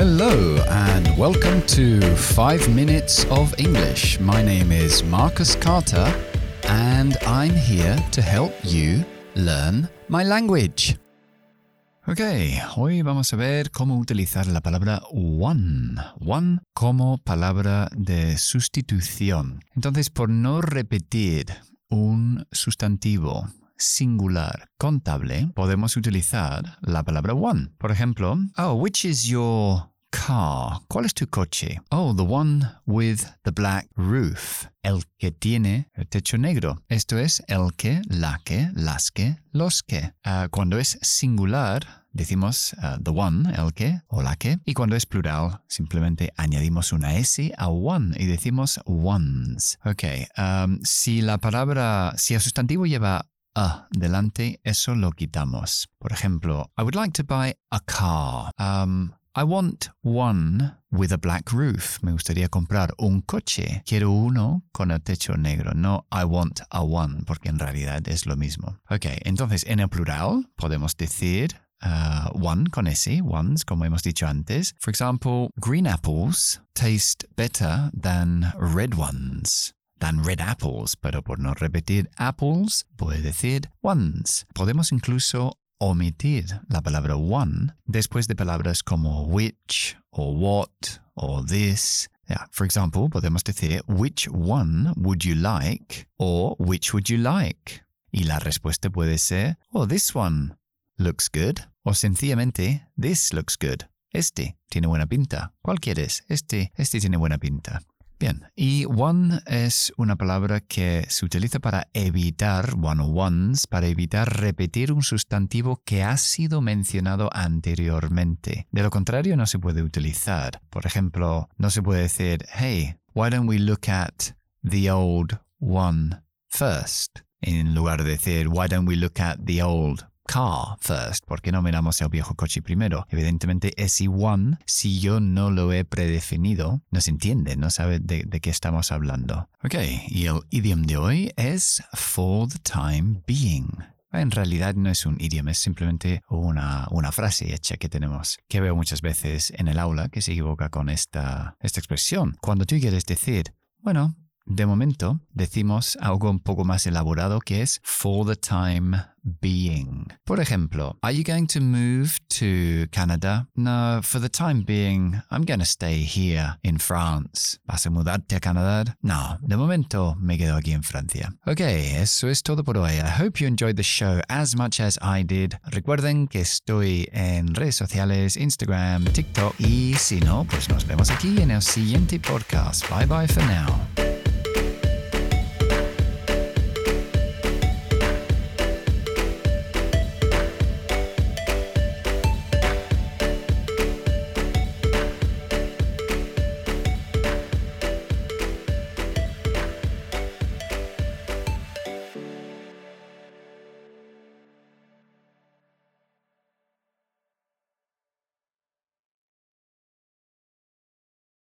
Hello, and welcome to 5 Minutes of English. My name is Marcus Carter, and I'm here to help you learn my language. Ok, hoy vamos a ver cómo utilizar la palabra one. One como palabra de sustitución. Entonces, por no repetir un sustantivo singular contable, podemos utilizar la palabra one. Por ejemplo, oh, which is your car. ¿Cuál es tu coche? Oh, the one with the black roof. El que tiene el techo negro. Esto es el que, la que, las que, los que. Uh, cuando es singular, decimos uh, the one, el que o la que. Y cuando es plural, simplemente añadimos una S a one y decimos ones. Ok, um, si la palabra, si el sustantivo lleva a delante, eso lo quitamos. Por ejemplo, I would like to buy a car. Um, I want one with a black roof. Me gustaría comprar un coche. Quiero uno con el techo negro. No I want a one, porque en realidad es lo mismo. Ok, entonces en el plural podemos decir uh, one con S, ones, como hemos dicho antes. For example, green apples taste better than red ones than red apples, pero por no repetir apples, puede decir ones. Podemos incluso omitir la palabra one después de palabras como which o what o this. Yeah, for example, podemos decir which one would you like or which would you like? Y la respuesta puede ser oh, this one looks good o sencillamente this looks good. Este tiene buena pinta. ¿Cuál quieres? Este, este tiene buena pinta. Bien, y one es una palabra que se utiliza para evitar, one ones, para evitar repetir un sustantivo que ha sido mencionado anteriormente. De lo contrario, no se puede utilizar. Por ejemplo, no se puede decir, hey, why don't we look at the old one first? En lugar de decir, why don't we look at the old car first. ¿Por qué no miramos el viejo coche primero? Evidentemente, ese one, si yo no lo he predefinido, no se entiende, no sabe de, de qué estamos hablando. Ok, y el idioma de hoy es for the time being. En realidad no es un idioma, es simplemente una, una, frase hecha que tenemos, que veo muchas veces en el aula que se equivoca con esta, esta expresión. Cuando tú quieres decir, bueno, de momento decimos algo un poco más elaborado que es for the time being. Por ejemplo, are you going to move to Canada? No, for the time being, I'm going to stay here in France. ¿Vas a mudarte a Canadá? No, de momento me quedo aquí en Francia. Ok, eso es todo por hoy. I hope you enjoyed the show as much as I did. Recuerden que estoy en redes sociales, Instagram, TikTok y si no, pues nos vemos aquí en el siguiente podcast. Bye bye for now.